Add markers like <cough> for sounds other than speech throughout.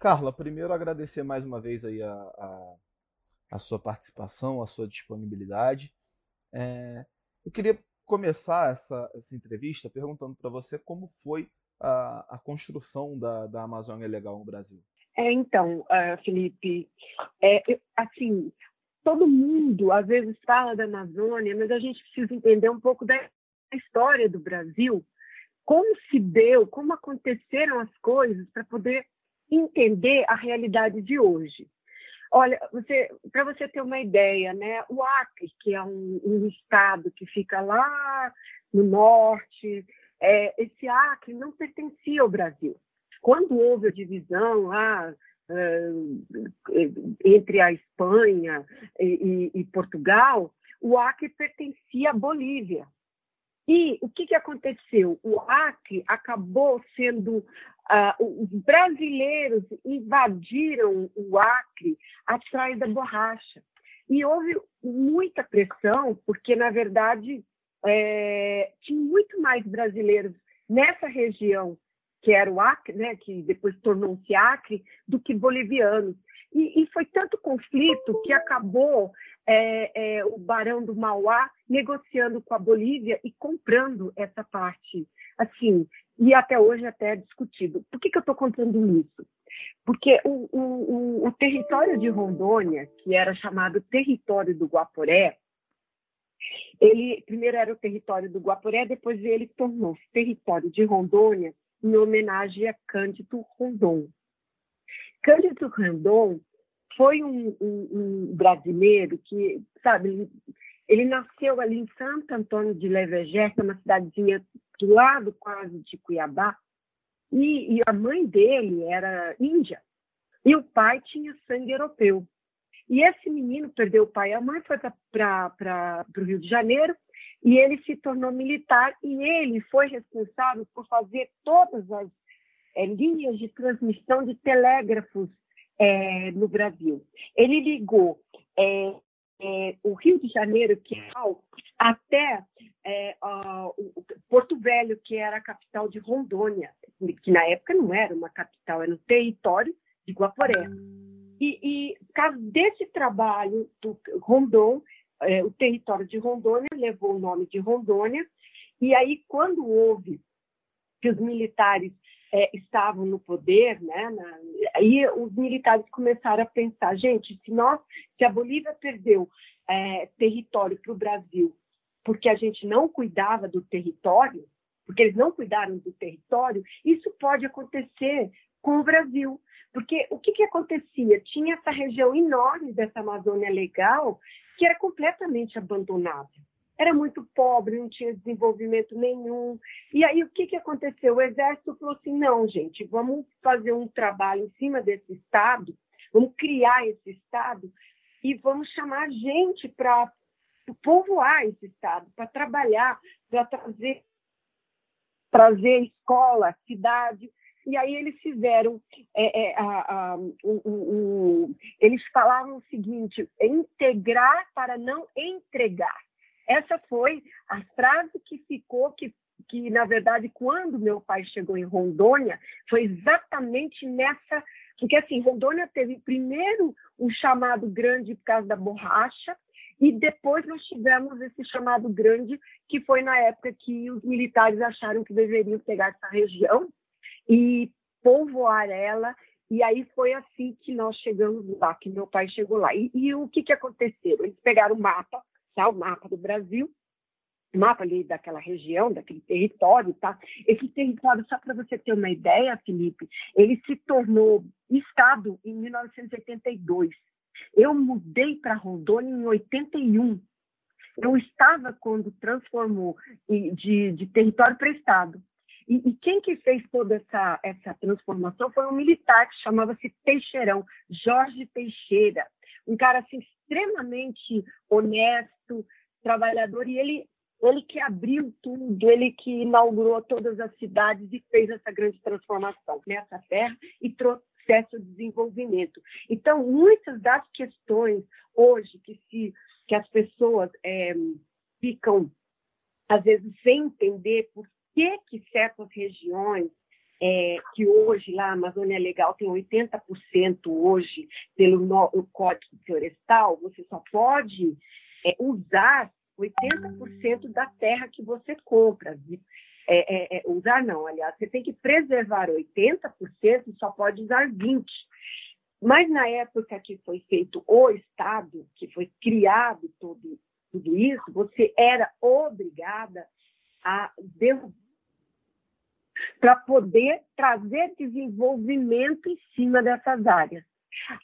Carla, primeiro agradecer mais uma vez aí a, a, a sua participação, a sua disponibilidade. É, eu queria começar essa, essa entrevista perguntando para você como foi a, a construção da, da Amazônia Legal no Brasil. É, então, uh, Felipe, é, assim, todo mundo às vezes fala da Amazônia, mas a gente precisa entender um pouco da história do Brasil, como se deu, como aconteceram as coisas para poder entender a realidade de hoje. Olha, para você ter uma ideia, né, o Acre, que é um, um estado que fica lá no norte, é, esse Acre não pertencia ao Brasil. Quando houve a divisão lá entre a Espanha e, e, e Portugal, o Acre pertencia à Bolívia. E o que, que aconteceu? O Acre acabou sendo. Uh, os brasileiros invadiram o Acre atrás da borracha. E houve muita pressão, porque, na verdade, é, tinha muito mais brasileiros nessa região, que era o Acre, né, que depois tornou-se Acre, do que bolivianos. E, e, foi tanto conflito que acabou é, é, o Barão do Mauá negociando com a Bolívia e comprando essa parte, assim, e até hoje até é discutido. Por que, que eu estou contando isso? Porque o, o, o, território de Rondônia, que era chamado território do Guaporé, ele primeiro era o território do Guaporé, depois ele tornou-se território de Rondônia em homenagem a Cândido Rondon. Cândido Rondon foi um, um, um, brasileiro que, sabe, ele, nasceu ali em Santo Antônio de Levegé, que é uma cidadezinha do lado quase de Cuiabá, e, e a mãe dele era índia, e o pai tinha sangue europeu. E esse menino perdeu o pai e a mãe, foi para o Rio de Janeiro, e ele se tornou militar, e ele foi responsável por fazer todas as é, linhas de transmissão de telégrafos é, no Brasil. Ele ligou é, o Rio de Janeiro, que é até uh, Porto Velho, que era a capital de Rondônia, que na época não era uma capital, era um território de Guaporé. E, e desse trabalho do Rondon, é, o território de Rondônia levou o nome de Rondônia, e aí quando houve que os militares é, estavam no poder, né? Na, aí os militares começaram a pensar, gente, se nós, se a Bolívia perdeu é, território para o Brasil, porque a gente não cuidava do território, porque eles não cuidaram do território, isso pode acontecer com o Brasil. Porque o que, que acontecia? Tinha essa região enorme dessa Amazônia legal que era completamente abandonada era muito pobre, não tinha desenvolvimento nenhum. E aí o que, que aconteceu? O exército falou assim: não, gente, vamos fazer um trabalho em cima desse Estado, vamos criar esse Estado e vamos chamar gente para povoar esse Estado, para trabalhar, para trazer, trazer escola, cidade. E aí eles fizeram, é, é, a, a, eles falavam o seguinte: integrar para não entregar. Essa foi a frase que ficou, que, que na verdade, quando meu pai chegou em Rondônia, foi exatamente nessa. Porque, assim, Rondônia teve primeiro um chamado grande por causa da borracha, e depois nós tivemos esse chamado grande, que foi na época que os militares acharam que deveriam pegar essa região e povoar ela. E aí foi assim que nós chegamos lá, que meu pai chegou lá. E, e o que, que aconteceu? Eles pegaram o mapa, tá? o mapa do Brasil, mapa ali daquela região, daquele território, tá? Esse território, só para você ter uma ideia, Felipe, ele se tornou estado em 1982. Eu mudei para Rondônia em 81. Eu estava quando transformou de, de território para estado. E, e, quem que fez toda essa, essa transformação foi um militar que chamava-se Teixeirão, Jorge Teixeira um cara assim, extremamente honesto, trabalhador, e ele, ele que abriu tudo, ele que inaugurou todas as cidades e fez essa grande transformação nessa terra e trouxe o desenvolvimento. Então, muitas das questões hoje que, se, que as pessoas é, ficam, às vezes, sem entender por que, que certas regiões é, que hoje lá a Amazônia Legal tem 80% hoje pelo no, Código Florestal, você só pode é, usar 80% da terra que você compra. É, é, é, usar não, aliás, você tem que preservar 80% e só pode usar 20%. Mas na época que foi feito o Estado, que foi criado tudo, tudo isso, você era obrigada a para poder trazer desenvolvimento em cima dessas áreas.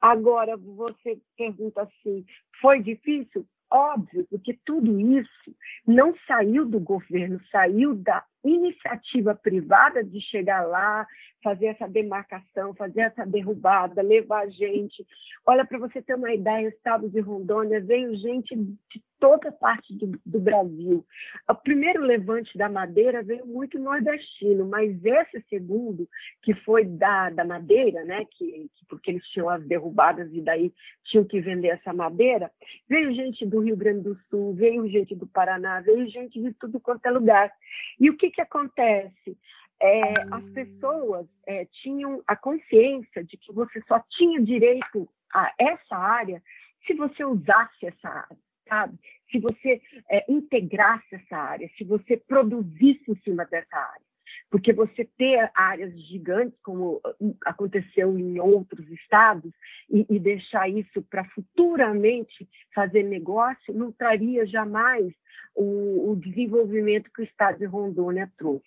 Agora, você pergunta assim: foi difícil? Óbvio, porque tudo isso não saiu do governo, saiu da iniciativa privada de chegar lá, fazer essa demarcação, fazer essa derrubada, levar gente. Olha, para você ter uma ideia, o estado de Rondônia veio gente de toda parte do, do, Brasil. O primeiro levante da madeira veio muito nordestino, mas esse segundo, que foi da, da madeira, né, que, que, porque eles tinham as derrubadas e daí tinham que vender essa madeira, veio gente do Rio Grande do Sul, veio gente do Paraná, veio gente de tudo quanto é lugar. E o que, que acontece? É, as pessoas é, tinham a consciência de que você só tinha direito a essa área se você usasse essa área, sabe? Se você é, integrasse essa área, se você produzisse em cima dessa área. Porque você ter áreas gigantes, como hum, aconteceu em outros estados, e, e deixar isso para futuramente fazer negócio, não traria jamais o, o desenvolvimento que o estado de Rondônia trouxe.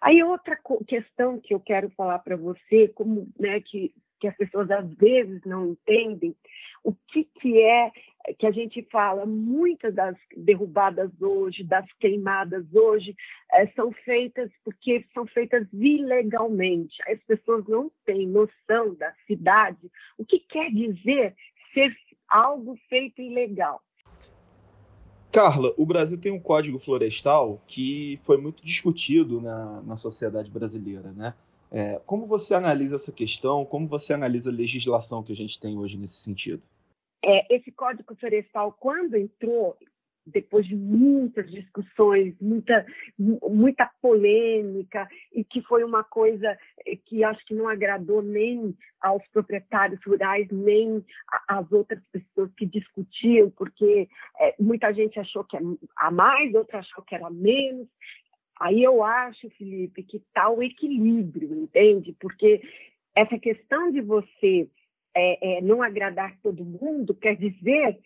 Aí outra questão que eu quero falar para você, como né, que, que as pessoas às vezes não entendem, o que, que é que a gente fala, muitas das derrubadas hoje, das queimadas hoje, é, são feitas porque são feitas ilegalmente. As pessoas não têm noção da cidade, o que quer dizer ser algo feito ilegal. Carla, o Brasil tem um código florestal que foi muito discutido na, na sociedade brasileira, né? É, como você analisa essa questão? Como você analisa a legislação que a gente tem hoje nesse sentido? É, esse código florestal, quando entrou, depois de muitas discussões, muita, muita polêmica, e que foi uma coisa que acho que não agradou nem aos proprietários rurais, nem às outras pessoas que discutiam, porque é, muita gente achou que era a mais, outra achou que era menos. Aí eu acho, Felipe, que está o equilíbrio, entende? Porque essa questão de você é, é, não agradar todo mundo quer dizer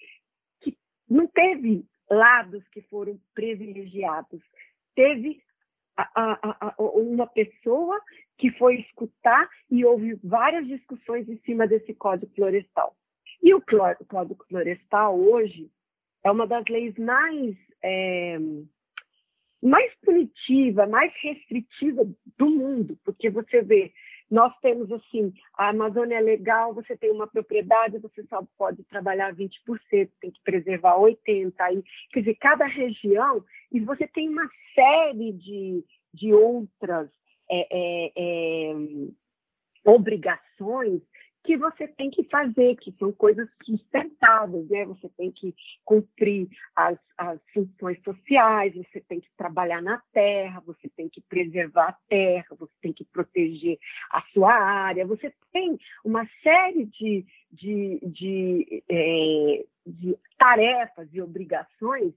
que não teve lados que foram privilegiados. Teve a, a, a, uma pessoa que foi escutar e houve várias discussões em cima desse Código Florestal. E o Código Florestal hoje é uma das leis mais é, mais punitiva, mais restritiva do mundo, porque você vê nós temos assim, a Amazônia é legal, você tem uma propriedade, você só pode trabalhar 20%, tem que preservar 80%, aí, quer dizer, cada região, e você tem uma série de, de outras é, é, é, obrigações que você tem que fazer, que são coisas sustentáveis, né? Você tem que cumprir as, as funções sociais, você tem que trabalhar na terra, você tem que preservar a terra, você tem que proteger a sua área, você tem uma série de, de, de, é, de tarefas e obrigações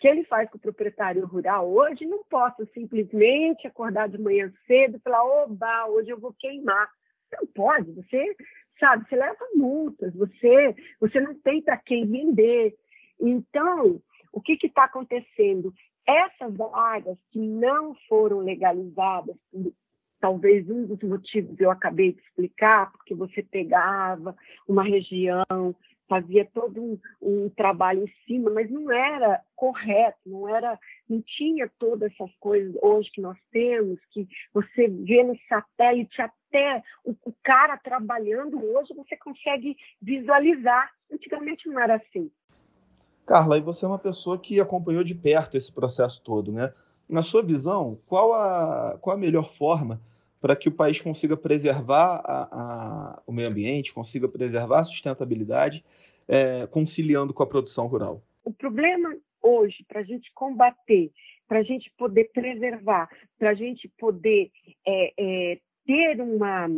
que ele faz com o proprietário rural hoje, não posso simplesmente acordar de manhã cedo e falar, oba, hoje eu vou queimar não pode, você sabe, você leva multas, você, você não tem para quem vender. Então, o que está acontecendo? Essas áreas que não foram legalizadas, talvez um dos motivos eu acabei de explicar, porque você pegava uma região, fazia todo um, um, trabalho em cima, mas não era correto, não era, não tinha todas essas coisas hoje que nós temos, que você vê no satélite até o, o cara trabalhando hoje, você consegue visualizar. Antigamente não era assim. Carla, e você é uma pessoa que acompanhou de perto esse processo todo, né? Na sua visão, qual a, qual a melhor forma para que o país consiga preservar a, a, o meio ambiente, consiga preservar a sustentabilidade, é, conciliando com a produção rural? O problema hoje, para a gente combater, para a gente poder preservar, para a gente poder é, é, ter uma,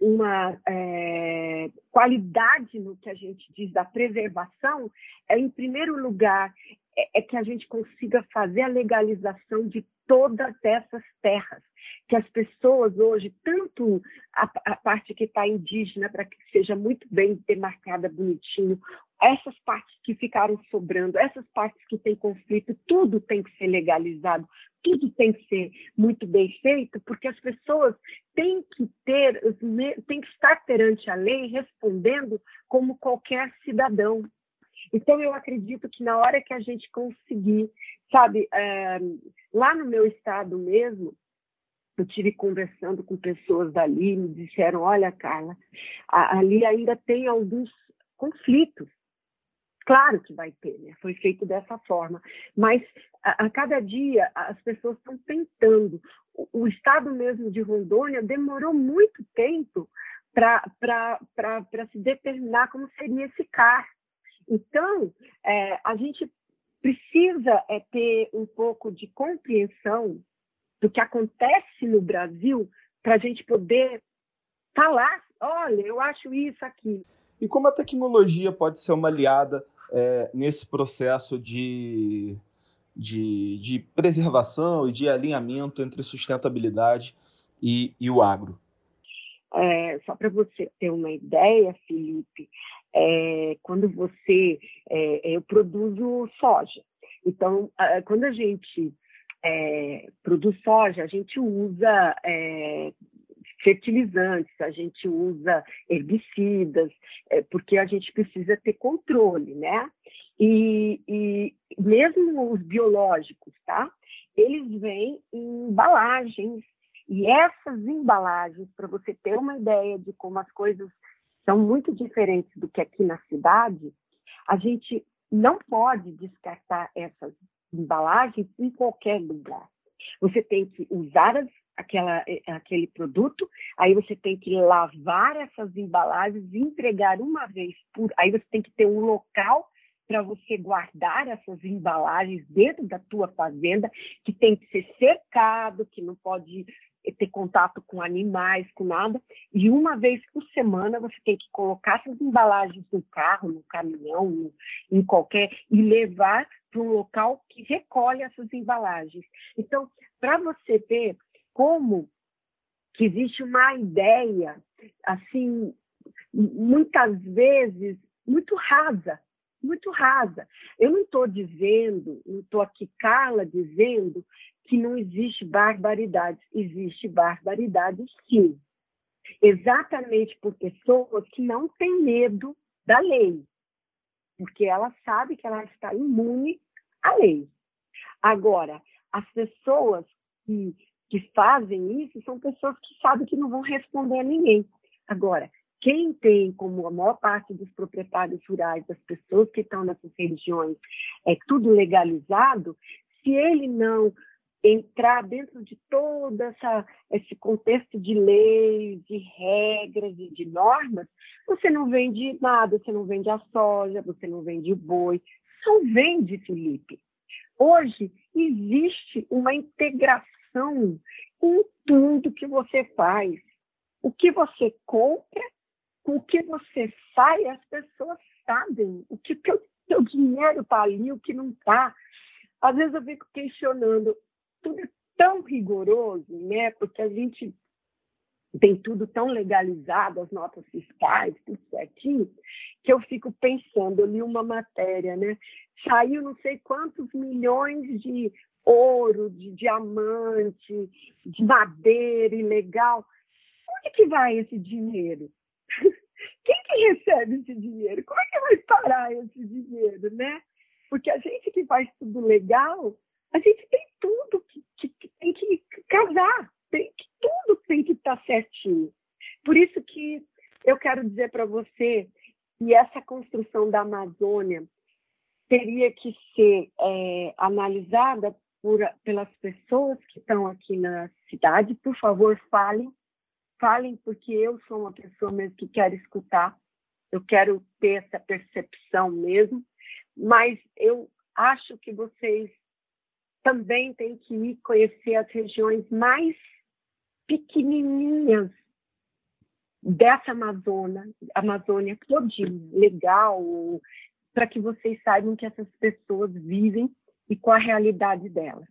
uma é, qualidade no que a gente diz da preservação é, em primeiro lugar, é, é que a gente consiga fazer a legalização de todas essas terras, que as pessoas hoje, tanto a, a parte que está indígena, para que seja muito bem demarcada, bonitinho, essas partes que ficaram sobrando, essas partes que têm conflito, tudo tem que ser legalizado, tudo tem que ser muito bem feito, porque as pessoas têm que ter, têm que estar perante a lei respondendo como qualquer cidadão. Então, eu acredito que na hora que a gente conseguir, sabe, é, lá no meu estado mesmo, eu tive conversando com pessoas dali, me disseram, olha, Carla, ali ainda tem alguns conflitos. Claro que vai ter, né? Foi feito dessa forma. Mas a, a cada dia as pessoas estão tentando. O, o, estado mesmo de Rondônia demorou muito tempo para se determinar como seria esse CAR. Então, é, a gente precisa é, ter um pouco de compreensão do que acontece no Brasil para a gente poder falar, olha, eu acho isso aqui. E como a tecnologia pode ser uma aliada é, nesse processo de, de, de, preservação e de alinhamento entre sustentabilidade e, e o agro? É, só para você ter uma ideia, Felipe, é, quando você. É, eu produzo soja. Então, quando a gente é, produz soja, a gente usa é, fertilizantes, a gente usa herbicidas, é, porque a gente precisa ter controle, né? E, e mesmo os biológicos, tá? Eles vêm em embalagens, e essas embalagens, para você ter uma ideia de como as coisas são muito diferentes do que aqui na cidade, a gente não pode descartar essas embalagens em qualquer lugar. Você tem que usar as, aquela, eh, aquele produto, aí você tem que lavar essas embalagens e entregar uma vez por. Aí você tem que ter um local para você guardar essas embalagens dentro da tua fazenda, que tem que ser cercado, que não pode ter contato com animais, com nada. E uma vez por semana você tem que colocar essas embalagens no carro, no caminhão, em qualquer e levar para um local que recolhe essas embalagens. Então, para você ver como que existe uma ideia assim muitas vezes muito rasa muito rasa. Eu não estou dizendo, não estou aqui, Carla, dizendo que não existe barbaridade. Existe barbaridade, sim. Exatamente por pessoas que não têm medo da lei, porque ela sabe que ela está imune à lei. Agora, as pessoas que, que fazem isso são pessoas que sabem que não vão responder a ninguém. Agora, quem tem, como a maior parte dos proprietários rurais, das pessoas que estão nessas regiões, é tudo legalizado, se ele não entrar dentro de todo essa, esse contexto de leis, de regras e de normas, você não vende nada, você não vende a soja, você não vende o boi, só vende, Felipe. Hoje existe uma integração em tudo que você faz. O que você compra, o que você sai, as pessoas sabem o que o teu dinheiro está ali, o que não está. Às vezes eu fico questionando, tudo é tão rigoroso, né? Porque a gente tem tudo tão legalizado, as notas fiscais, tudo certinho, que eu fico pensando, eu li uma matéria, né? Saiu não sei quantos milhões de ouro, de diamante, de madeira ilegal. Onde que vai esse dinheiro? <laughs> Quem que recebe esse dinheiro? Como é que vai parar esse dinheiro, né? Porque a gente que faz tudo legal, a gente tem tudo que, que, que tem que casar, tem tudo tem que estar tá certinho. Por isso que eu quero dizer para você que essa construção da Amazônia teria que ser é, analisada por, pelas pessoas que estão aqui na cidade. Por favor, falem, falem, porque eu sou uma pessoa mesmo que quero escutar, eu quero ter essa percepção mesmo, mas eu acho que vocês também tem que ir conhecer as regiões mais pequenininhas dessa Amazônia, Amazônia todinha, legal, para que vocês saibam que essas pessoas vivem e qual a realidade delas.